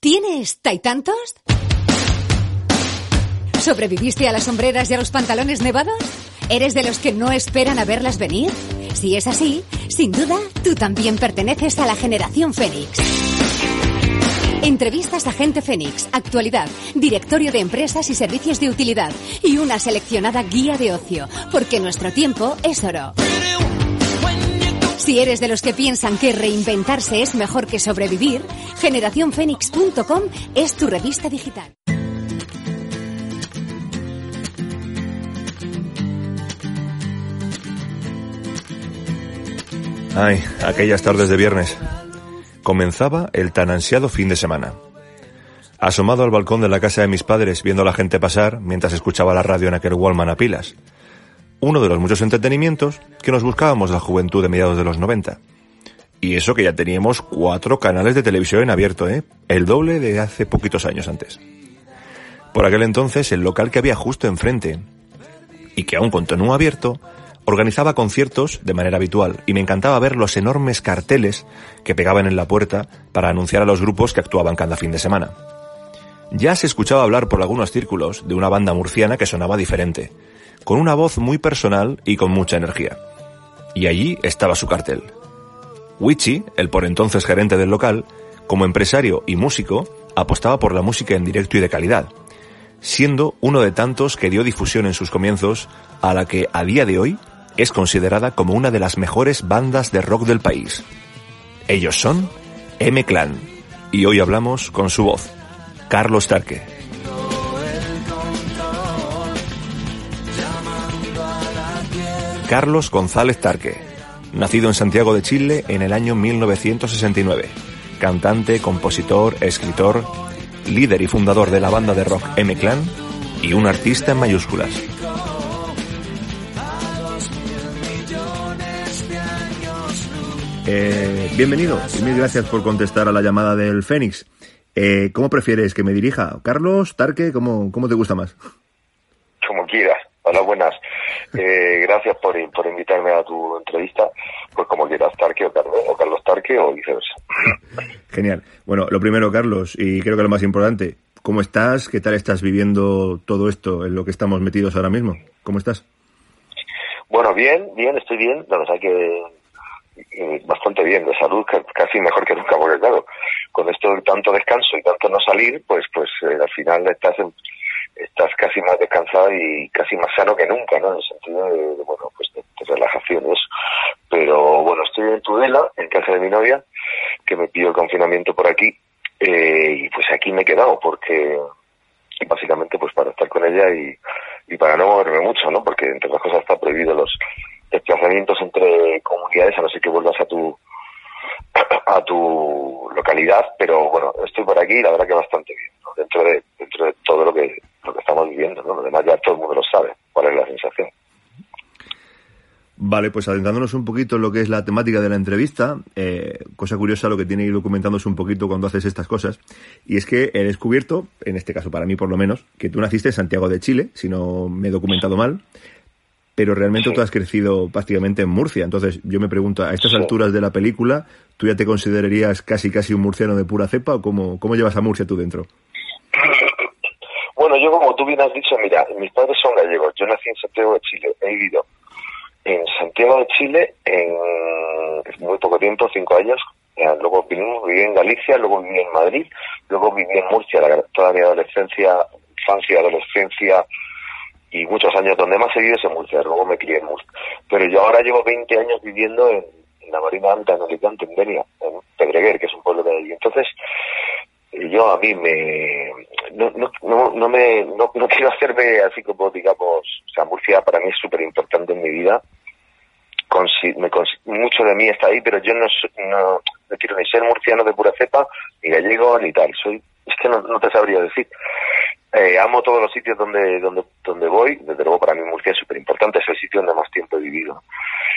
¿Tienes taitantos? ¿Sobreviviste a las sombreras y a los pantalones nevados? ¿Eres de los que no esperan a verlas venir? Si es así, sin duda, tú también perteneces a la generación Fénix. Entrevistas a Gente Fénix, actualidad, directorio de empresas y servicios de utilidad y una seleccionada guía de ocio, porque nuestro tiempo es oro. Si eres de los que piensan que reinventarse es mejor que sobrevivir, generacionfénix.com es tu revista digital. Ay, aquellas tardes de viernes. Comenzaba el tan ansiado fin de semana. Asomado al balcón de la casa de mis padres viendo a la gente pasar mientras escuchaba la radio en aquel Wallman a pilas. Uno de los muchos entretenimientos que nos buscábamos la juventud de mediados de los 90. Y eso que ya teníamos cuatro canales de televisión en abierto, ¿eh? El doble de hace poquitos años antes. Por aquel entonces, el local que había justo enfrente, y que aún continúa abierto, organizaba conciertos de manera habitual y me encantaba ver los enormes carteles que pegaban en la puerta para anunciar a los grupos que actuaban cada fin de semana. Ya se escuchaba hablar por algunos círculos de una banda murciana que sonaba diferente, con una voz muy personal y con mucha energía. Y allí estaba su cartel. Wichi, el por entonces gerente del local, como empresario y músico, apostaba por la música en directo y de calidad, siendo uno de tantos que dio difusión en sus comienzos a la que a día de hoy es considerada como una de las mejores bandas de rock del país. Ellos son M-Clan y hoy hablamos con su voz, Carlos Tarque. Carlos González Tarque, nacido en Santiago de Chile en el año 1969, cantante, compositor, escritor, líder y fundador de la banda de rock M-Clan y un artista en mayúsculas. Eh, bienvenido y mil gracias por contestar a la llamada del Fénix. Eh, ¿Cómo prefieres que me dirija? ¿Carlos? ¿Tarque? ¿Cómo, cómo te gusta más? Como quieras. Hola, buenas. Eh, gracias por, por invitarme a tu entrevista. Pues como quieras, Tarque o Carlos, o Carlos Tarque o viceversa. Genial. Bueno, lo primero, Carlos, y creo que lo más importante, ¿cómo estás? ¿Qué tal estás viviendo todo esto en lo que estamos metidos ahora mismo? ¿Cómo estás? Bueno, bien, bien, estoy bien. La verdad que eh, bastante bien de salud, casi mejor que nunca, porque claro, con esto de tanto descanso y tanto no salir, pues pues eh, al final estás estás casi más descansado y casi más sano que nunca, ¿no? En el sentido de, bueno, pues de, relajación y eso. Pero bueno, estoy en Tudela, en casa de mi novia, que me pidió el confinamiento por aquí, eh, y pues aquí me he quedado, porque básicamente pues para estar con ella y, y para no moverme mucho, ¿no? Porque entre otras cosas está prohibido los desplazamientos entre comunidades, a no ser que vuelvas a tu a tu localidad, pero bueno, estoy por aquí la verdad que bastante bien, dentro de dentro de todo lo que lo que estamos viviendo, ¿no? Además ya todo el mundo lo sabe, cuál es la sensación. Vale, pues adentrándonos un poquito en lo que es la temática de la entrevista, eh, cosa curiosa lo que tiene que ir documentándose un poquito cuando haces estas cosas, y es que he descubierto, en este caso para mí por lo menos, que tú naciste en Santiago de Chile, si no me he documentado mal, pero realmente tú has crecido prácticamente en Murcia. Entonces yo me pregunto, a estas alturas de la película, ¿tú ya te considerarías casi casi un murciano de pura cepa o cómo, cómo llevas a Murcia tú dentro? Bueno, yo como tú bien has dicho, mira, mis padres son gallegos, yo nací en Santiago de Chile, he vivido en Santiago de Chile en muy poco tiempo, cinco años, luego viví en Galicia, luego viví en Madrid, luego viví en Murcia toda mi adolescencia, infancia, adolescencia, y muchos años donde más he vivido es en Murcia, luego me crié en Murcia. Pero yo ahora llevo 20 años viviendo en, la Marina Alta, en Alicante, en Denia, en Pedreguer, que es un pueblo de allí. Entonces, yo a mí me no, no, no, me no, quiero hacerme así como digamos o sea Murcia para mí es súper importante en mi vida me, mucho de mí está ahí pero yo no, no no quiero ni ser murciano de pura cepa, ni gallego, ni tal. Soy, es que no, no te sabría decir. Eh, amo todos los sitios donde, donde, donde voy. Desde luego, para mí Murcia es súper importante. Es el sitio donde más tiempo he vivido.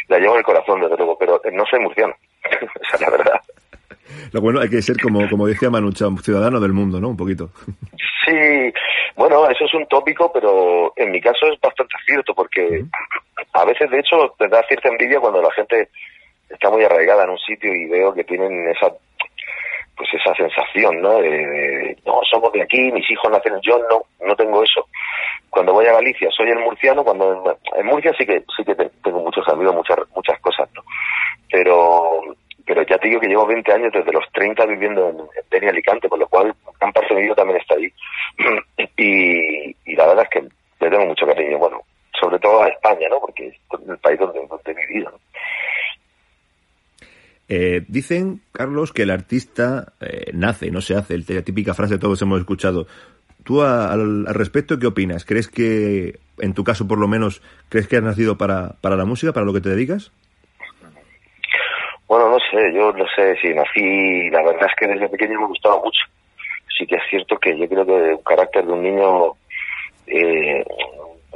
La llevo en el corazón, desde luego, pero no soy murciano. Esa es la verdad. Lo bueno, hay que ser, como, como decía Manucha, un ciudadano del mundo, ¿no? Un poquito. Sí, bueno, eso es un tópico, pero en mi caso es bastante cierto, porque a veces, de hecho, te da cierta envidia cuando la gente está muy arraigada en un sitio y veo que tienen esa pues esa sensación, ¿no? De, no, somos de aquí, mis hijos nacen, yo no, no tengo eso. Cuando voy a Galicia, soy el murciano, cuando en, Murcia sí que sí que tengo muchos amigos, muchas muchas cosas, ¿no? Pero pero ya te digo que llevo 20 años desde los 30 viviendo en, en Alicante, con lo cual gran parte de mi vida también está ahí. y, la verdad es que le tengo mucho cariño, bueno, sobre todo a España, ¿no? Porque es el país donde, he vivido. Eh, dicen, Carlos, que el artista eh, nace, no se hace, la típica frase todos hemos escuchado. ¿Tú al, respecto qué opinas? ¿Crees que, en tu caso por lo menos, crees que has nacido para, para la música, para lo que te dedicas? Bueno, no sé, yo no sé si nací, la verdad es que desde pequeño me gustaba mucho. Sí que es cierto que yo creo que el carácter de un niño eh,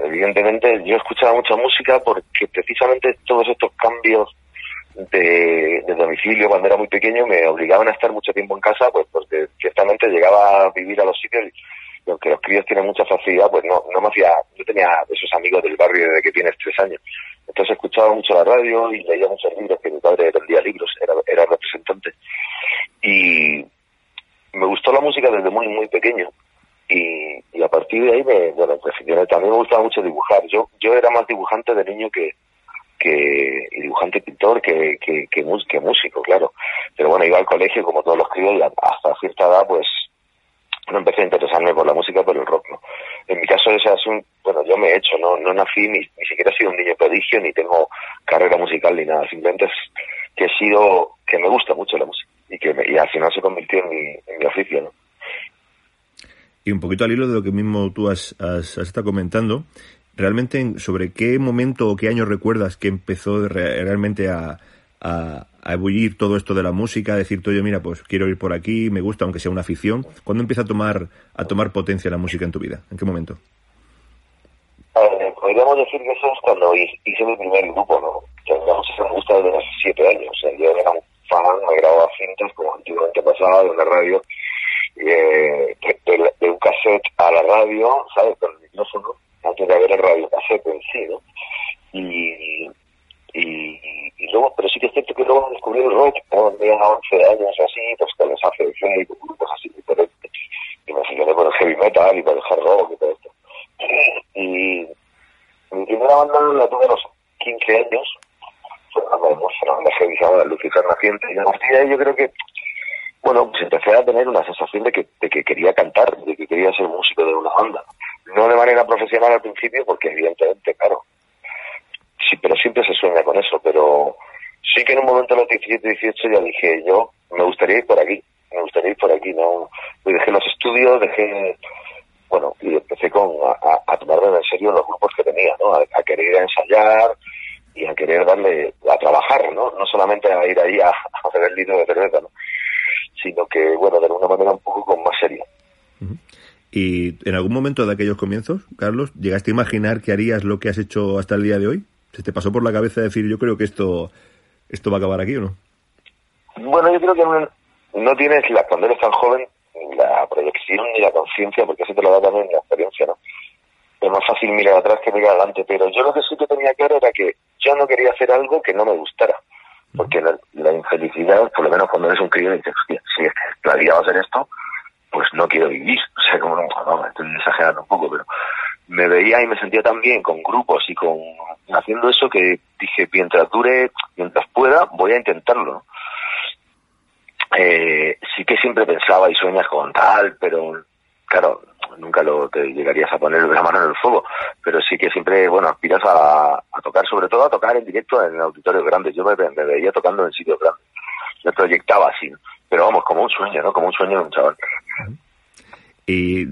evidentemente yo escuchaba mucha música porque precisamente todos estos cambios de, domicilio cuando era muy pequeño me obligaban a estar mucho tiempo en casa, pues porque ciertamente llegaba a vivir a los sitios y aunque los críos tienen mucha facilidad, pues no, no me hacía, yo tenía esos amigos del barrio desde que tienes tres años. Entonces escuchaba mucho la radio y leía muchos libros, que mi padre vendía libros, era, era representante. Y me gustó la música desde muy, muy pequeño y, y, a partir de ahí me, bueno, pues, también me gustaba mucho dibujar. Yo, yo era más dibujante de niño que, que y dibujante pintor que, que, que, músico, claro. Pero bueno, iba al colegio como todos los críos y hasta cierta edad pues no empecé a interesarme por la música, por el rock, ¿no? En mi caso ese es un, bueno, yo me he hecho, no, no nací ni, ni siquiera he sido un niño prodigio, ni tengo carrera musical ni nada, simplemente es que he sido, que me gusta mucho la música y que y al final se convirtió en mi, en mi oficio, ¿no? Y un poquito al hilo de lo que mismo tú has, estado comentando, realmente sobre qué momento o qué año recuerdas que empezó realmente a, ebullir todo esto de la música, a decirte, oye, mira, pues quiero ir por aquí, me gusta, aunque sea una afición. ¿Cuándo empieza a tomar, a tomar potencia la música en tu vida? ¿En qué momento? podríamos decir que eso es cuando hice mi primer grupo, ¿no? La música me gusta desde hace siete años. O sea, yo era un fan, me grababa cintas, como antiguamente pasaba, de una radio eh, de, un cassette a la radio, ¿sabes? Con el micrófono, antes de haber el radio cassette en sí, ¿no? Y, y, luego, pero sí que es cierto que luego descubrí el rock, cuando tenía 11 años así, pues con los ACDC y con grupos así diferentes. Y me aficioné por el heavy metal y por el hard rock y todo esto. Y mi primera banda la tuve a los 15 años, fue una banda heavy llamada Lucifer Naciente, y a partir de ahí yo creo que bueno, pues empecé a tener una sensación de que, de que quería cantar, de que quería ser músico de una banda. No de manera profesional al principio, porque evidentemente, claro, sí, pero siempre se sueña con eso, pero sí que en un momento a los 17, 18 ya dije, yo me gustaría ir por aquí, me gustaría ir por aquí, ¿no? Y dejé los estudios, dejé, bueno, y empecé con, a, a tomarme en serio los grupos que tenía, ¿no? A, a querer ensayar y a querer darle, a trabajar, ¿no? No solamente a ir ahí a, hacer el litro de cerveza, ¿no? sino que, bueno, de alguna manera un poco con más serio. ¿Y en algún momento de aquellos comienzos, Carlos, llegaste a imaginar que harías lo que has hecho hasta el día de hoy? ¿Se te pasó por la cabeza decir, yo creo que esto, esto va a acabar aquí o no? Bueno, yo creo que no, tienes, la, cuando eres tan joven, la proyección ni la conciencia, porque eso te lo da también la experiencia, ¿no? Es más fácil mirar atrás que mirar adelante, pero yo lo que sí que tenía claro era que yo no quería hacer algo que no me gustara porque la, infelicidad, por lo menos cuando eres un crío, dices, si la vida va a ser esto, pues no quiero vivir. O sea, como no, no, estoy exagerando un poco, pero me veía y me sentía tan bien con grupos y con haciendo eso que dije, mientras dure, mientras pueda, voy a intentarlo. Eh, sí que siempre pensaba y sueñas con tal, pero claro, nunca lo te llegarías a poner la mano en el fuego, pero sí que siempre, bueno, aspiras a, tocar, sobre todo a tocar en directo en auditorios grandes. Yo me, veía tocando en sitios grandes. Me proyectaba así, pero vamos, como un sueño, ¿no? Como un sueño de un chaval. Y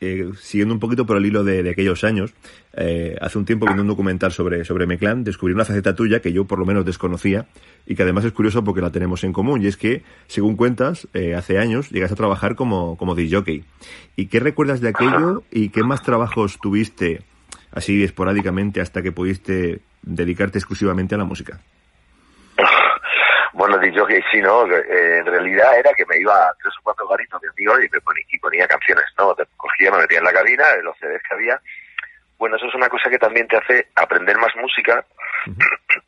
eh, siguiendo un poquito por el hilo de, aquellos años, eh, hace un tiempo viendo un documental sobre, sobre Meclán, descubrí una faceta tuya que yo por lo menos desconocía y que además es curioso porque la tenemos en común. Y es que, según cuentas, eh, hace años llegas a trabajar como, como DJ. ¿Y qué recuerdas de aquello y qué más trabajos tuviste así esporádicamente hasta que pudiste dedicarte exclusivamente a la música? Bueno, dicho que sí, ¿no? Eh, en realidad era que me iba a tres o cuatro garitos de amigos y me ponía, y ponía canciones, ¿no? cogía, me metía en la cabina, de los CDs que había. Bueno, eso es una cosa que también te hace aprender más música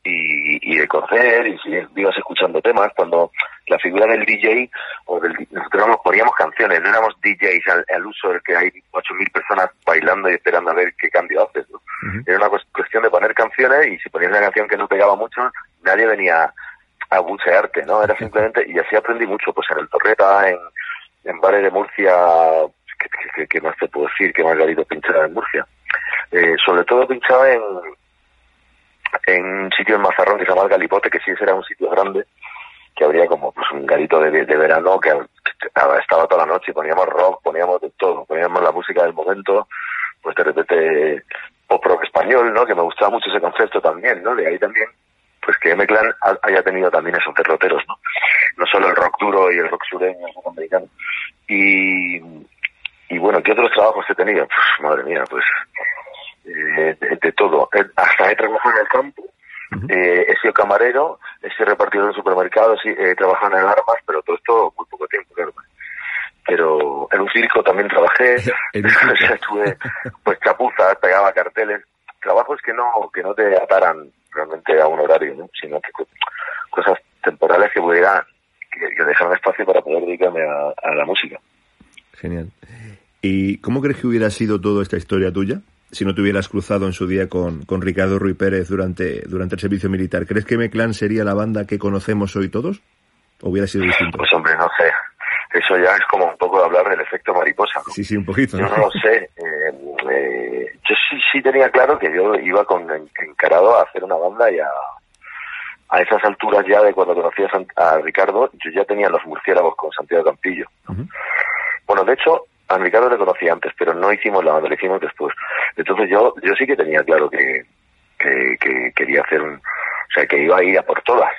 y, y de conocer y si ibas escuchando temas. Cuando la figura del DJ, o del, nosotros poníamos canciones, no éramos DJs al, uso del que hay 8.000 personas bailando y esperando a ver qué cambio haces, ¿no? Era una cuestión de poner canciones y si ponías una canción que no pegaba mucho, nadie venía a bucearte, ¿no? Era simplemente, y así aprendí mucho, pues en el Torreta, en, en bares de Murcia, ¿qué, más te puedo decir? Que Margarito pinchaba en Murcia. Eh, sobre todo pinchaba en, en un sitio en Mazarrón que se llama Galipote, que sí era un sitio grande, que habría como pues un garito de, de verano que, estaba toda la noche y poníamos rock, poníamos de todo, poníamos la música del momento, pues de repente pop rock español, ¿no? Que me gustaba mucho ese concepto también, ¿no? De ahí también pues que M-Clan haya tenido también esos derroteros, ¿no? No solo el rock duro y el rock sureño, el rock americano. Y, y bueno, ¿qué otros trabajos he tenido? Pues, madre mía, pues eh, de, todo. Eh, hasta he trabajado en el campo, eh, he sido camarero, he sido repartidor en supermercados, he trabajado en armas, pero todo esto muy poco tiempo, claro. Pero en un circo también trabajé, estuve pues chapuzas, pegaba carteles, trabajos que no que no te ataran realmente a un horario, ¿no? sino que cosas temporales que pudiera que, que espacio para poder dedicarme a, la música. Genial. ¿Y cómo crees que hubiera sido toda esta historia tuya si no te hubieras cruzado en su día con, con Ricardo Ruiz Pérez durante, durante el servicio militar? ¿Crees que M-Clan sería la banda que conocemos hoy todos? ¿O hubiera sido distinto? Pues hombre, no sé. Eso ya es como un poco hablar del efecto mariposa. Sí, sí, un poquito. Yo no lo sé. Eh, eh, yo sí, sí tenía claro que yo iba con encarado a hacer una banda y a, a esas alturas ya de cuando conocí a, Ricardo, yo ya tenía los murciélagos con Santiago Campillo. Bueno, de hecho, a Ricardo le conocí antes, pero no hicimos la banda, lo hicimos después. Entonces yo, yo sí que tenía claro que, que, quería hacer un, o sea, que iba a ir a por todas.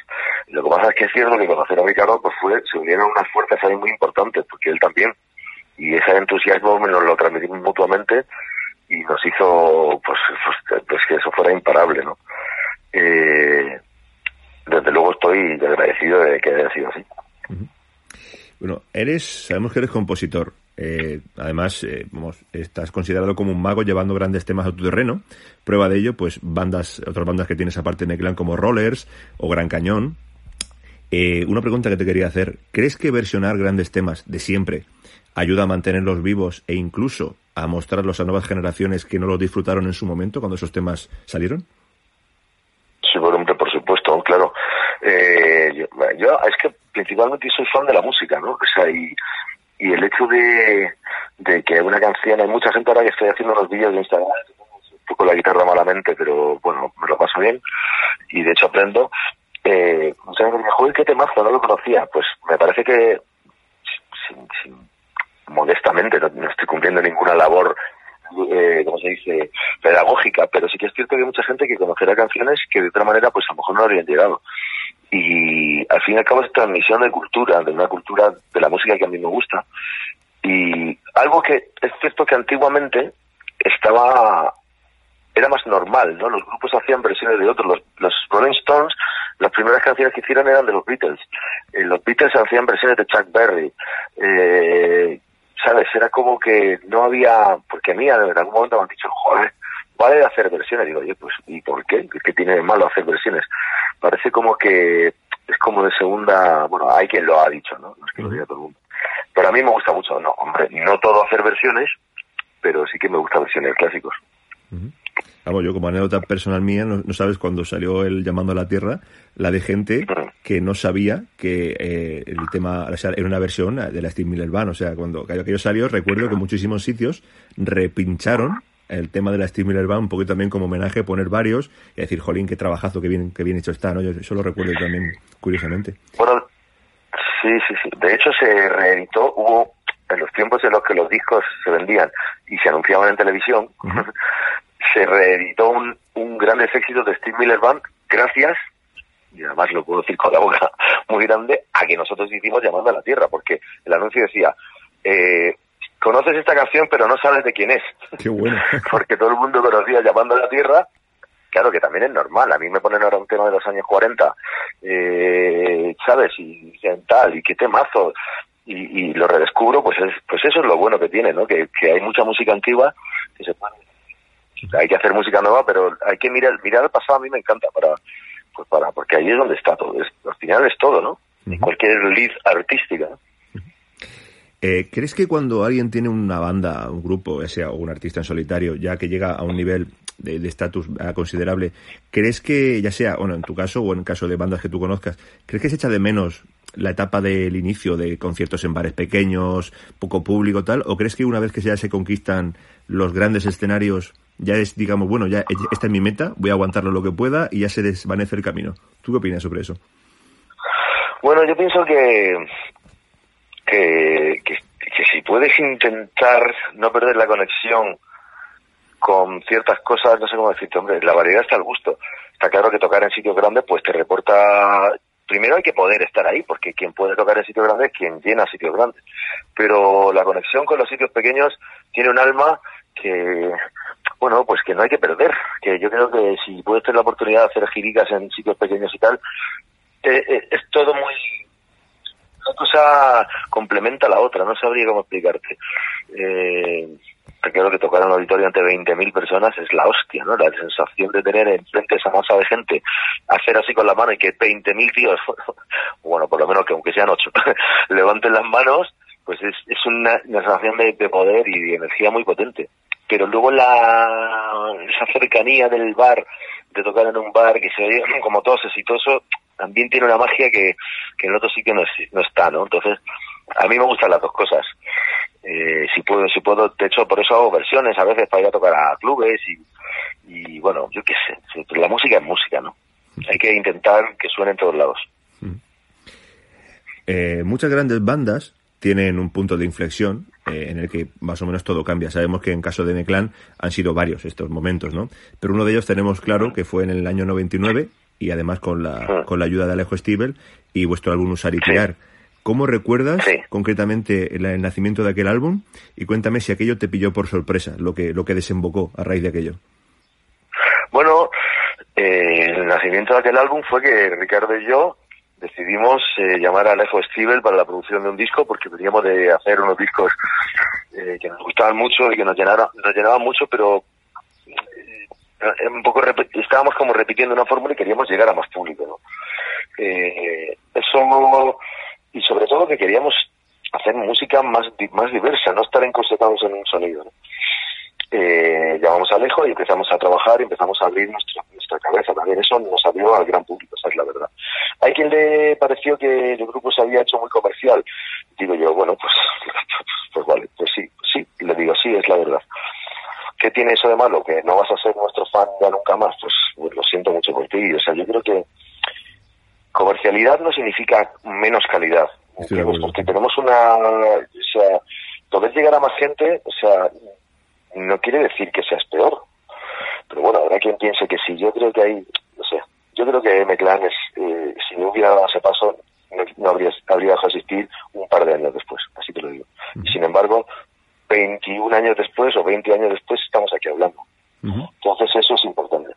Lo que pasa es que es cierto que conocer a Ricardo, pues fue, se unieron unas fuerzas ahí muy importantes, porque él también, y ese entusiasmo nos lo transmitimos mutuamente, y nos hizo pues, pues, pues, que eso fuera imparable, ¿no? Eh, desde luego estoy agradecido de que haya sido así. Bueno, eres, sabemos que eres compositor. Eh, además, eh, estás considerado como un mago llevando grandes temas a tu terreno. Prueba de ello, pues bandas, otras bandas que tienes aparte de Clan como Rollers o Gran Cañón. Eh, una pregunta que te quería hacer. ¿Crees que versionar grandes temas de siempre ayuda a mantenerlos vivos e incluso a mostrarlos a nuevas generaciones que no los disfrutaron en su momento cuando esos temas salieron? Sí, por supuesto, claro. Eh, yo, es que principalmente soy fan de la música, ¿no? O sea, y, y el hecho de, que una canción, hay mucha gente ahora que estoy haciendo unos vídeos de Instagram, poco la guitarra malamente, pero bueno, me lo paso bien y de hecho aprendo. Eh, mucha gente me dice, joder, qué temazo, no lo conocía. Pues me parece que sin, sin modestamente, no, estoy cumpliendo ninguna labor eh, como se dice, pedagógica, pero sí que es cierto que hay mucha gente que conocerá canciones que de otra manera pues a lo mejor no habrían llegado. Y al fin y al cabo es transmisión de cultura, de una cultura de la música que a mí me gusta. Y algo que es cierto que antiguamente estaba era más normal, ¿no? Los grupos hacían versiones de otros. Los, Rolling Stones, las primeras canciones que hicieron eran de los Beatles. Eh, los Beatles hacían versiones de Chuck Berry. Eh, ¿sabes? Era como que no había, porque a mí en algún momento me han dicho, joder, vale hacer versiones. Digo, oye, pues, ¿y por qué? ¿Qué tiene de malo hacer versiones? Parece como que es como de segunda, bueno, hay quien lo ha dicho, ¿no? No es que lo diga todo el mundo. Pero a mí me gusta mucho, no, hombre, no todo hacer versiones, pero sí que me gusta versiones clásicos. Vamos, yo como anécdota personal mía, no, sabes cuando salió el Llamando a la Tierra, la de gente que no sabía que eh, el tema era una versión de la Steve Miller Band. O sea, cuando aquello salió, recuerdo que muchísimos sitios repincharon el tema de la Steve Miller Band un poquito también como homenaje, poner varios y decir, jolín, qué trabajazo, qué bien, qué bien hecho está, ¿no? Yo eso lo recuerdo también, curiosamente. Bueno, sí, sí, sí. De hecho, se reeditó, hubo en los tiempos en los que los discos se vendían y se anunciaban en televisión, se reeditó un, un gran éxito de Steve Miller Band gracias, y además lo puedo decir con la boca muy grande, a que nosotros hicimos Llamando a la Tierra, porque el anuncio decía, eh, conoces esta canción pero no sabes de quién es. Qué bueno. porque todo el mundo conocía Llamando a la Tierra claro que también es normal. A mí me ponen ahora un tema de los años 40, eh, ¿sabes? Y tal, y qué temazo. Y, y, lo redescubro, pues es, pues eso es lo bueno que tiene, ¿no? Que, que hay mucha música antigua que se puede, hay que hacer música nueva, pero hay que mirar, mirar al pasado a mí me encanta para, pues para, porque ahí es donde está todo, es, al final es todo, ¿no? Uh -huh. Cualquier lead artística, ¿no? Eh, ¿Crees que cuando alguien tiene una banda, un grupo, ya sea un artista en solitario, ya que llega a un nivel de estatus considerable, ¿crees que, ya sea, bueno, en tu caso o en el caso de bandas que tú conozcas, ¿crees que se echa de menos la etapa del inicio de conciertos en bares pequeños, poco público, tal? ¿O crees que una vez que ya se conquistan los grandes escenarios, ya es, digamos, bueno, ya esta es mi meta, voy a aguantarlo lo que pueda y ya se desvanece el camino? ¿Tú qué opinas sobre eso? Bueno, yo pienso que que, que, que, si puedes intentar no perder la conexión con ciertas cosas, no sé cómo decirte, hombre, la variedad está al gusto. Está claro que tocar en sitios grandes pues te reporta... Primero hay que poder estar ahí, porque quien puede tocar en sitios grandes es quien llena sitios grandes. Pero la conexión con los sitios pequeños tiene un alma que, bueno, pues que no hay que perder. Que yo creo que si puedes tener la oportunidad de hacer giricas en sitios pequeños y tal, eh, eh, es todo muy una cosa complementa a la otra, no sabría cómo explicarte. Eh, que tocar en un auditorio ante 20.000 personas es la hostia, ¿no? La sensación de tener enfrente esa masa de gente, hacer así con la mano y que 20.000 tíos, bueno, por lo menos que aunque sean ocho, levanten las manos, pues es, es una, sensación de, de, poder y de energía muy potente. Pero luego la esa cercanía del bar, de tocar en un bar que se oye como todo exitoso, también tiene una magia que, que en otro sitio no, es, no está, ¿no? Entonces, a mí me gustan las dos cosas. Eh, si puedo, si puedo, de hecho, por eso hago versiones a veces para ir a tocar a clubes y, y bueno, yo qué sé, la música es música, ¿no? Hay que intentar que suene en todos lados. Eh, muchas grandes bandas tienen un punto de inflexión eh, en el que más o menos todo cambia. Sabemos que en caso de Neclan han sido varios estos momentos, ¿no? Pero uno de ellos tenemos claro que fue en el año 99 y además con la, con la ayuda de Alejo Stivel y vuestro álbum Usar y Crear. ¿Cómo recuerdas sí. concretamente el, el, nacimiento de aquel álbum? Y cuéntame si aquello te pilló por sorpresa, lo que, lo que desembocó a raíz de aquello. Bueno, eh, el nacimiento de aquel álbum fue que Ricardo y yo decidimos eh, llamar a Alejo Stivel para la producción de un disco porque veníamos de hacer unos discos eh, que nos gustaban mucho y que nos llenaron, nos llenaban mucho, pero un poco estábamos como repitiendo una fórmula y queríamos llegar a más público, ¿no? Eh, eso y sobre todo que queríamos hacer música más más diversa, no estar encorsetados en un sonido. Eh, llamamos a Alejo y empezamos a trabajar y empezamos a abrir nuestra, nuestra cabeza. También eso nos abrió al gran público, esa es la verdad. Hay quien le pareció que el grupo se había hecho muy comercial. Digo yo, bueno, pues, pues vale, pues sí, sí, le digo, sí, es la verdad. ¿Qué tiene eso de malo? Que no vas a ser nuestro fan ya nunca más. Pues, pues lo siento mucho por ti. O sea, yo creo que comercialidad no significa menos calidad. Sí, porque tenemos una, o sea, poder llegar a más gente, o sea, no quiere decir que seas peor. Pero bueno, habrá quien piense que sí. Yo creo que hay, no sé, yo creo que M-Clan es, eh, si no hubiera dado ese paso, no, no habría, habría dejado de existir un par de años después, así te lo digo. Sin embargo, 21 años después o 20 años después estamos aquí hablando. Uh -huh. Entonces eso es importante.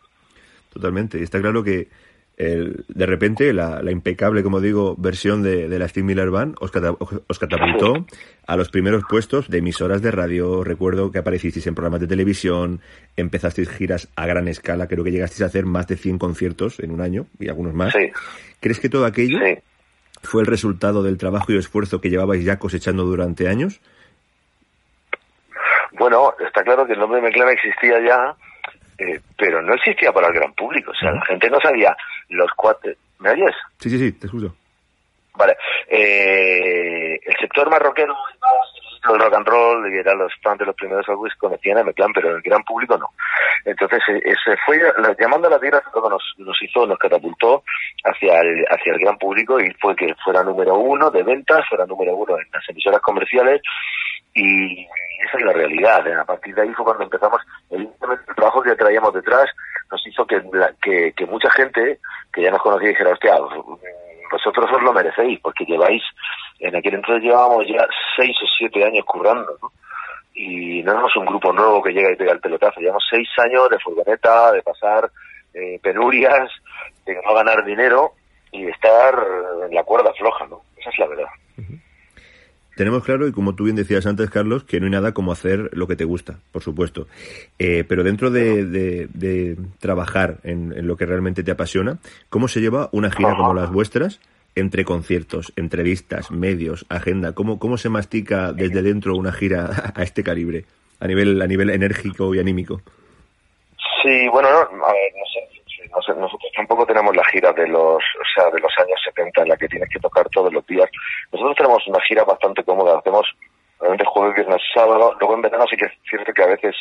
Totalmente. Y está claro que el, de repente la, la, impecable, como digo, versión de, de la Steve Miller Band os, cata, os catapultó a los primeros puestos de emisoras de radio. Recuerdo que aparecisteis en programas de televisión, empezasteis giras a gran escala, creo que llegasteis a hacer más de 100 conciertos en un año y algunos más. Sí. ¿Crees que todo aquello sí. fue el resultado del trabajo y esfuerzo que llevabais ya cosechando durante años? Bueno, está claro que el nombre de Meclana existía ya, eh, pero no existía para el gran público. O sea, uh -huh. la gente no sabía los cuatro. ¿Me oyes? Sí, sí, sí, te escucho. Vale. Eh, el sector marroquero, el rock and roll, y eran los fans de los primeros álbumes conocían a Meclán, pero el gran público no. Entonces, eh, ese fue, llamando a la tierra, nos, nos hizo, nos catapultó hacia el, hacia el gran público y fue que fuera número uno de ventas, fuera número uno en las emisoras comerciales y esa es la realidad. ¿eh? A partir de ahí fue cuando empezamos, el, el trabajo que traíamos detrás nos hizo que, que, que mucha gente que ya nos conocía dijera, hostia, vosotros os lo merecéis, porque lleváis, en aquel entonces llevábamos ya seis o siete años currando. Y no éramos un grupo nuevo que llega y pega el pelotazo, llevamos seis años de furgoneta, de pasar eh, penurias, de no ganar dinero y de estar en la cuerda floja, ¿no? Esa es la verdad. Tenemos claro, y como tú bien decías antes, Carlos, que no hay nada como hacer lo que te gusta, por supuesto. Eh, pero dentro de, de, de trabajar en, en, lo que realmente te apasiona, ¿cómo se lleva una gira como las vuestras entre conciertos, entrevistas, medios, agenda? ¿Cómo, cómo se mastica desde dentro una gira a este calibre, a nivel, a nivel enérgico y anímico? Sí, bueno, no, a ver, no sé, no sé, nosotros tampoco tenemos la gira de los, o sea, de los años 70 en la que tienes que tocar todos los días. Nosotros tenemos una gira bastante cómoda, hacemos realmente jueves, viernes, sábado, luego en verano sí que es cierto que a veces,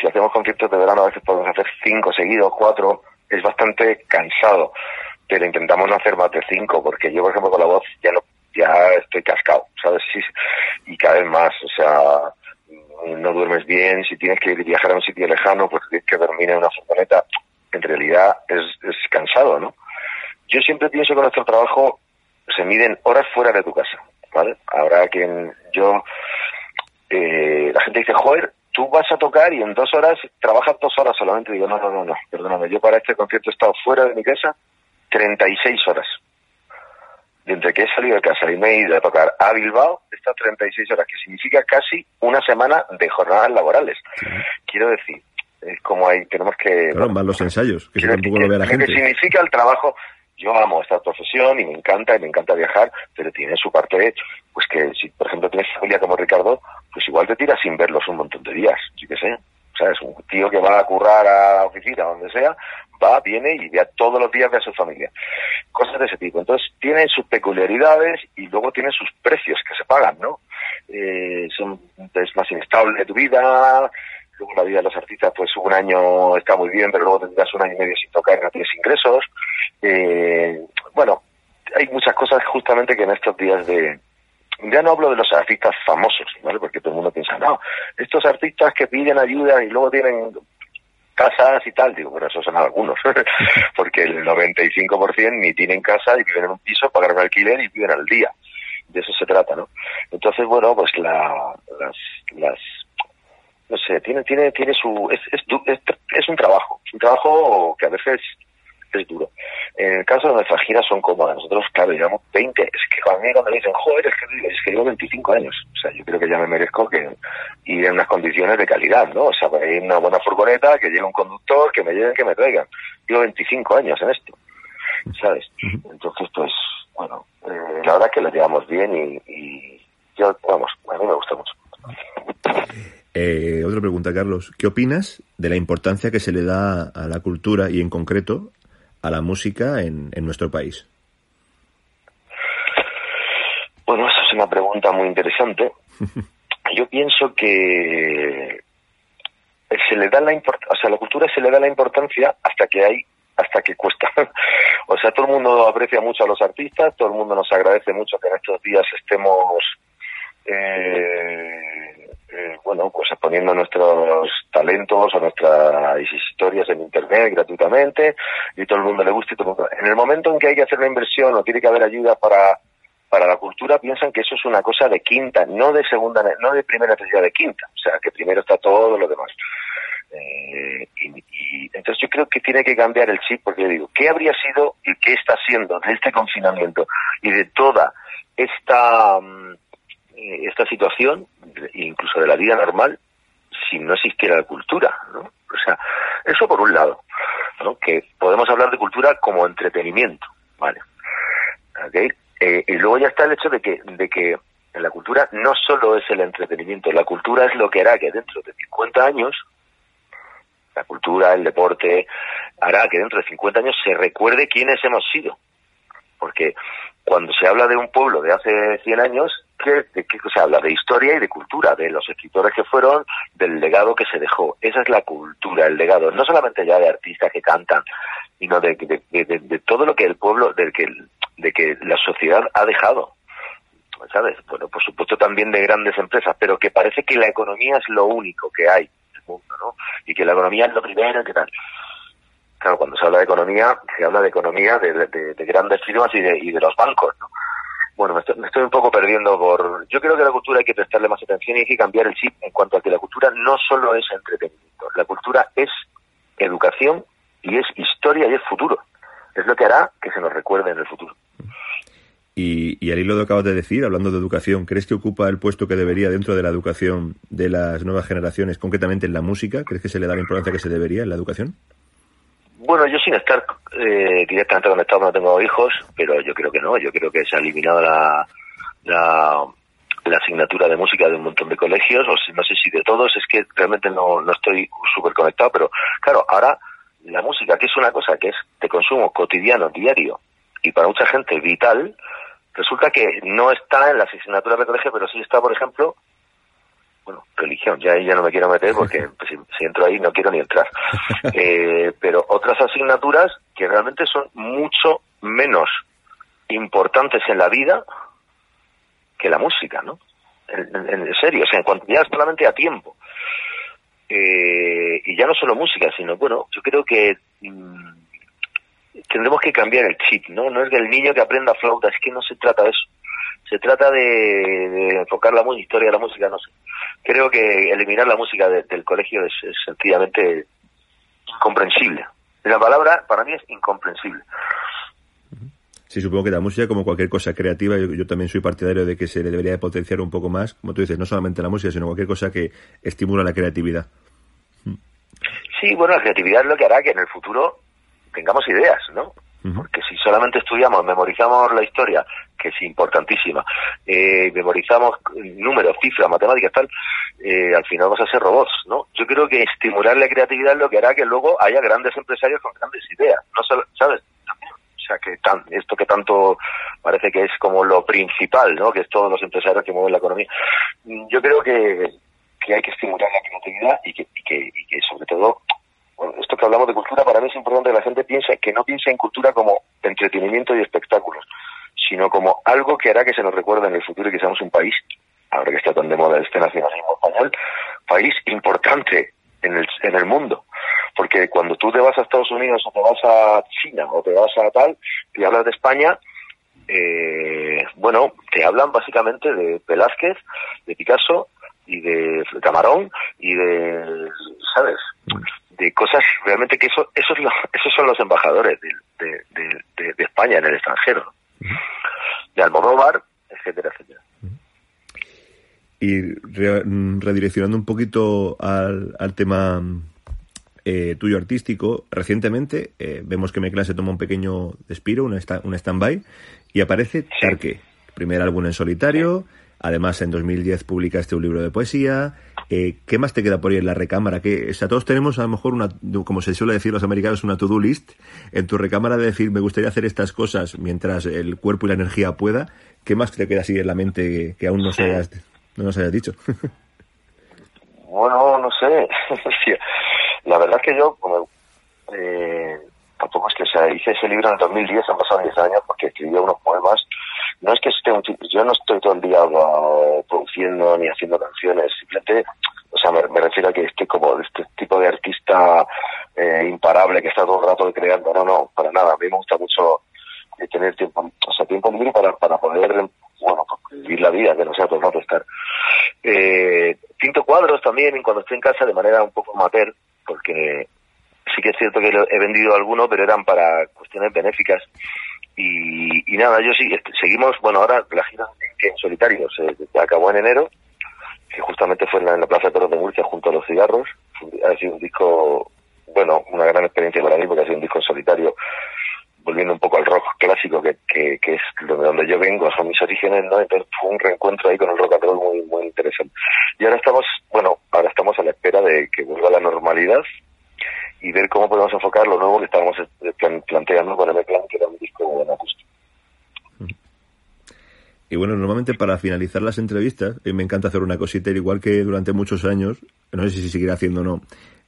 si hacemos conciertos de verano, a veces podemos hacer cinco seguidos, cuatro, es bastante cansado, pero intentamos no hacer más de cinco, porque yo, por ejemplo, con la voz ya no, ya estoy cascado, ¿sabes? Sí, y cada vez más, o sea, no duermes bien, si tienes que viajar a un sitio lejano, pues tienes que dormir en una furgoneta, en realidad es, es cansado, ¿no? Yo siempre pienso que nuestro trabajo se miden horas fuera de tu casa, ¿vale? Habrá quien yo, eh, la gente dice, joder, tú vas a tocar y en dos horas trabajas dos horas solamente. Digo, no, no, no, no, perdóname, yo para este concierto he estado fuera de mi casa 36 horas. De entre que he salido de casa y me he ido a tocar a Bilbao, he estado 36 horas, que significa casi una semana de jornadas laborales. Quiero decir, es como ahí tenemos que... Claro, más los ensayos, que tampoco lo vea la gente. que significa el trabajo, yo amo esta profesión y me encanta y me encanta viajar, pero tiene su parte, pues que si por ejemplo tienes familia como Ricardo, pues igual te tiras sin verlos un montón de días, sí que sé. O sea, es un tío que va a currar a la oficina, donde sea, va, viene y ya todos los días ve a su familia. Cosas de ese tipo. Entonces, tiene sus peculiaridades y luego tiene sus precios que se pagan, ¿no? Eh, son, es más inestable tu vida, luego la vida de los artistas, pues un año está muy bien, pero luego tendrás un año y medio sin tocar no tienes ingresos. Eh, bueno, hay muchas cosas justamente que en estos días de... Ya no hablo de los artistas famosos, ¿vale? Porque todo el mundo piensa, no, estos artistas que piden ayuda y luego tienen casas y tal, digo, bueno, esos son algunos, porque el 95% ni tienen casa y viven en un piso, pagan un alquiler y viven al día. De eso se trata, ¿no? Entonces, bueno, pues la, las, las no sé, tiene, tiene, tiene su, es, es, es, es un trabajo, es un trabajo que a veces es duro. En el caso de nuestras giras son cómodas. Nosotros, claro, llevamos 20. Es que a mí cuando me dicen, joder, es que, es que llevo 25 años. O sea, yo creo que ya me merezco que ir en unas condiciones de calidad, ¿no? O sea, para ir en una buena furgoneta, que llegue un conductor, que me lleven, que me traigan. Llevo 25 años en esto, ¿sabes? Entonces, pues, bueno, eh, la verdad es que lo llevamos bien y, y yo, vamos, a mí me gusta mucho. Pregunta, Carlos. ¿Qué opinas de la importancia que se le da a la cultura y en concreto a la música en, en nuestro país? Bueno, esa es una pregunta muy interesante. Yo pienso que se le da la importancia, o sea, a la cultura se le da la importancia hasta que hay, hasta que cuesta. o sea, todo el mundo aprecia mucho a los artistas, todo el mundo nos agradece mucho que en estos días estemos eh, eh, bueno, pues exponiendo nuestros talentos o nuestras historias en internet gratuitamente y todo el mundo le gusta y todo. En el momento en que hay que hacer una inversión o tiene que haber ayuda para para la cultura piensan que eso es una cosa de quinta, no de segunda, no de primera necesidad de quinta, o sea que primero está todo lo demás. Eh, y, y, entonces yo creo que tiene que cambiar el chip porque yo digo, ¿qué habría sido y qué está siendo de este confinamiento y de toda esta um, esta situación, incluso de la vida normal, si no existiera la cultura, ¿no? O sea, eso por un lado, ¿no? Que podemos hablar de cultura como entretenimiento, ¿vale? ¿Okay? Eh, y luego ya está el hecho de que, de que la cultura no solo es el entretenimiento, la cultura es lo que hará que dentro de 50 años, la cultura, el deporte, hará que dentro de 50 años se recuerde quiénes hemos sido. Porque cuando se habla de un pueblo de hace 100 años, ¿qué, ¿de se habla? De historia y de cultura, de los escritores que fueron, del legado que se dejó. Esa es la cultura, el legado. No solamente ya de artistas que cantan, sino de, de, todo lo que el pueblo, del que, de que la sociedad ha dejado. ¿Sabes? Bueno, por supuesto también de grandes empresas, pero que parece que la economía es lo único que hay en el mundo, ¿no? Y que la economía es lo primero, que tal. Claro, cuando se habla de economía, se habla de economía de, de, grandes firmas y de, y de los bancos, ¿no? Bueno, me estoy, un poco perdiendo por... Yo creo que la cultura hay que prestarle más atención y hay que cambiar el chip en cuanto a que la cultura no solo es entretenimiento, la cultura es educación y es historia y es futuro. Es lo que hará que se nos recuerde en el futuro. Y, y al hilo de lo que acabas de decir, hablando de educación, ¿crees que ocupa el puesto que debería dentro de la educación de las nuevas generaciones, concretamente en la música? ¿Crees que se le da la importancia que se debería en la educación? Bueno, yo sin estar eh, directamente conectado no tengo hijos, pero yo creo que no. Yo creo que se ha eliminado la, la, asignatura de música de un montón de colegios, o no sé si de todos, es que realmente no, no estoy súper conectado, pero claro, ahora la música, que es una cosa que es de consumo cotidiano, diario, y para mucha gente vital, resulta que no está en las asignaturas de colegio, pero sí está, por ejemplo, bueno, religión, ya ahí ya no me quiero meter porque pues, si, entro ahí no quiero ni entrar. Eh, pero otras asignaturas que realmente son mucho menos importantes en la vida que la música, ¿no? En, serio, o sea, en cuanto ya solamente a tiempo. Eh, y ya no solo música, sino, bueno, yo creo que mm, tendremos que cambiar el chip, ¿no? No es del niño que aprenda flauta, es que no se trata de eso. Se trata de, enfocar la historia de la música, no sé creo que eliminar la música del colegio es, sencillamente incomprensible. La palabra para mí es incomprensible. Sí, supongo que la música, como cualquier cosa creativa, yo, también soy partidario de que se le debería potenciar un poco más, como tú dices, no solamente la música, sino cualquier cosa que estimula la creatividad. Sí, bueno, la creatividad es lo que hará que en el futuro tengamos ideas, ¿no? Porque si solamente estudiamos, memorizamos la historia, que es importantísima, eh, memorizamos números, cifras, matemáticas, tal, eh, al final vamos a ser robots, ¿no? Yo creo que estimular la creatividad es lo que hará que luego haya grandes empresarios con grandes ideas, no solo, ¿sabes? O sea, que tan, esto que tanto parece que es como lo principal, ¿no? Que es todos los empresarios que mueven la economía. Yo creo que, que hay que estimular la creatividad y que, y que, y que sobre todo hablamos de cultura, para mí es importante que la gente piense que no piense en cultura como entretenimiento y espectáculos, sino como algo que hará que se nos recuerde en el futuro y que seamos un país, ahora que está tan de moda este nacionalismo español, país importante en el, en el mundo. Porque cuando tú te vas a Estados Unidos o te vas a China o te vas a tal y hablas de España, eh, bueno, te hablan básicamente de Velázquez, de Picasso y de Camarón y de, ¿sabes? De cosas realmente que eso, esos, esos son los embajadores de, de, de, España en el extranjero, de Almodóvar, etcétera, etcétera. Y redireccionando un poquito al, al tema eh, tuyo artístico, recientemente eh, vemos que Meclan se toma un pequeño despiro, un, un stand-by, y aparece Tarque, primer álbum en solitario, Además, en 2010 publicaste un libro de poesía. Eh, ¿Qué más te queda por ahí en la recámara? Que, o sea, todos tenemos a lo mejor una, como se suele decir los americanos, una to-do list en tu recámara de decir, me gustaría hacer estas cosas mientras el cuerpo y la energía pueda. ¿Qué más te queda así en la mente que, aún no, se hayas, no nos hayas dicho? bueno, no sé. la verdad es que yo, como, eh, tampoco es que, o sea, hice ese libro en el 2010, han pasado 10 años porque escribí unos poemas no es que esté un yo no estoy todo el día produciendo ni haciendo canciones, simplemente, o sea, me, refiero a que estoy como este tipo de artista eh, imparable que está todo el rato creando, no, no, para nada, a mí me gusta mucho eh, tener tiempo, o sea, tiempo libre para, para poder, bueno, vivir la vida, que no sea todo el rato estar. Eh, pinto cuadros también cuando estoy en casa de manera un poco amateur, porque sí que es cierto que he vendido algunos, pero eran para cuestiones benéficas y, nada, yo sí, este, seguimos, bueno, ahora la gira en solitario se, acabó en enero, que justamente fue en la, Plaza de Toros de Murcia junto a los cigarros. Ha sido un disco, bueno, una gran experiencia para mí porque ha sido un disco en solitario, volviendo un poco al rock clásico que, que, que es de donde yo vengo, son mis orígenes, ¿no? Entonces fue un reencuentro ahí con el rock and roll muy, muy interesante. Y ahora estamos, bueno, ahora estamos a la espera de que vuelva la normalidad y ver cómo podemos enfocar lo nuevo que estábamos eh, planteando con el plan que era un disco Y bueno, normalmente para finalizar las entrevistas, y me encanta hacer una cosita, igual que durante muchos años, no sé si seguirá haciendo o no,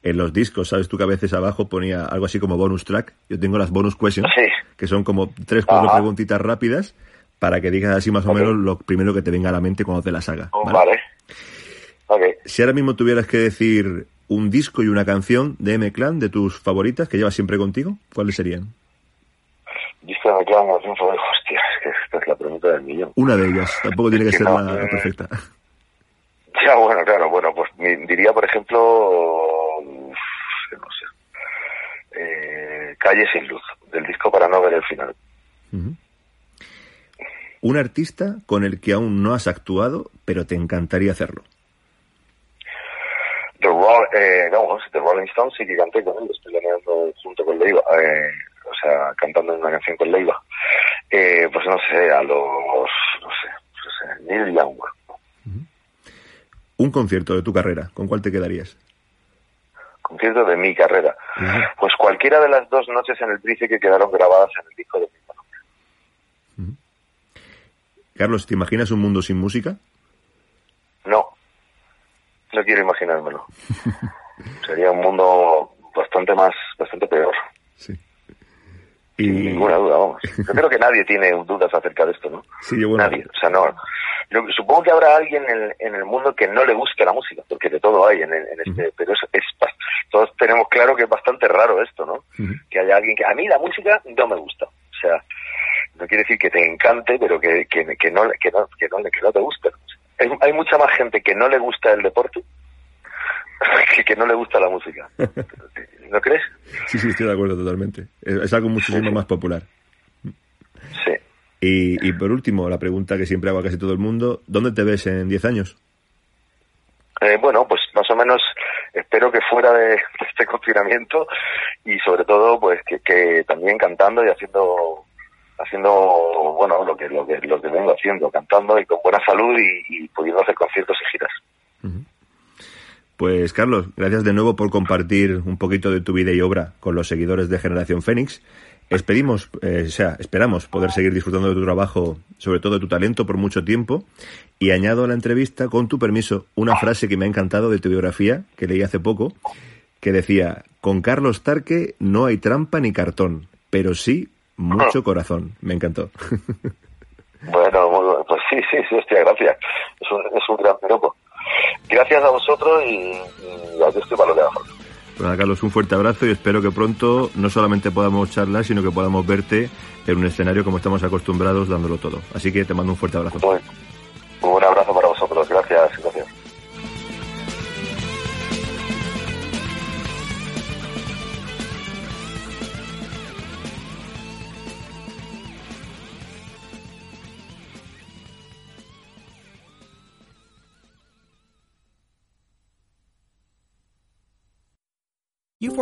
en los discos, ¿sabes tú que a veces abajo ponía algo así como bonus track? Yo tengo las bonus questions, que son como tres, cuatro preguntitas rápidas para que digas así más o menos lo primero que te venga a la mente cuando te las haga. Vale. Si ahora mismo tuvieras que decir un disco y una canción de M-Clan, de tus favoritas, que llevas siempre contigo, ¿cuáles serían? Disco de M-Clan, canción favorita, hostia, es que esta es la pregunta del millón. Una de ellas, tampoco tiene que, ser la, perfecta. Ya, bueno, claro, bueno, pues diría, por ejemplo, no sé, eh, Calle sin luz, del disco para no ver el final. Un artista con el que aún no has actuado, pero te encantaría hacerlo. The, eh, no, The Rolling Stones sí que canté con él, estoy leyendo junto con Leiva, eh, o sea, cantando una canción con Leiva. Eh, pues no sé, a los, no sé, no sé Neil Young. Un concierto de tu carrera, ¿con cuál te quedarías? Concierto de mi carrera. Pues cualquiera de las dos noches en el Price que quedaron grabadas en el disco de mi Carlos, ¿te imaginas un mundo sin música? No, no quiero imaginármelo. Sería un mundo bastante más, bastante peor. Sí. Y... Sin ninguna duda, vamos. Yo creo que nadie tiene dudas acerca de esto, ¿no? Sí, bueno. Nadie. O sea, no. Yo supongo que habrá alguien en, el mundo que no le guste la música, porque de todo hay en, este. Pero es, es, todos tenemos claro que es bastante raro esto, ¿no? Que haya alguien que. A mí la música no me gusta. O sea, no quiere decir que te encante, pero que, que, que, no, que, no, que, no, que no te guste. Hay, mucha más gente que no le gusta el deporte que que no le gusta la música. ¿No crees? Sí, sí, estoy de acuerdo totalmente. Es algo muchísimo más popular. Sí. Y, y por último, la pregunta que siempre hago a casi todo el mundo, ¿dónde te ves en 10 años? Eh, bueno, pues más o menos espero que fuera de, este confinamiento y sobre todo pues que, que también cantando y haciendo haciendo bueno lo que lo que lo que vengo haciendo cantando y con buena salud y, pudiendo hacer conciertos y giras pues Carlos gracias de nuevo por compartir un poquito de tu vida y obra con los seguidores de Generación Fénix Expedimos, eh, o sea, esperamos poder seguir disfrutando de tu trabajo, sobre todo de tu talento, por mucho tiempo. Y añado a la entrevista, con tu permiso, una frase que me ha encantado de tu biografía, que leí hace poco, que decía, con Carlos Tarque no hay trampa ni cartón, pero sí mucho corazón. Me encantó. Bueno, pues sí, sí, sí, hostia, gracias. Es un, es un gran piropo. Gracias a vosotros y, y aquí estoy para lo que haga Bueno, Carlos, un fuerte abrazo y espero que pronto no solamente podamos charlar, sino que podamos verte en un escenario como estamos acostumbrados dándolo todo. Así que te mando un fuerte abrazo.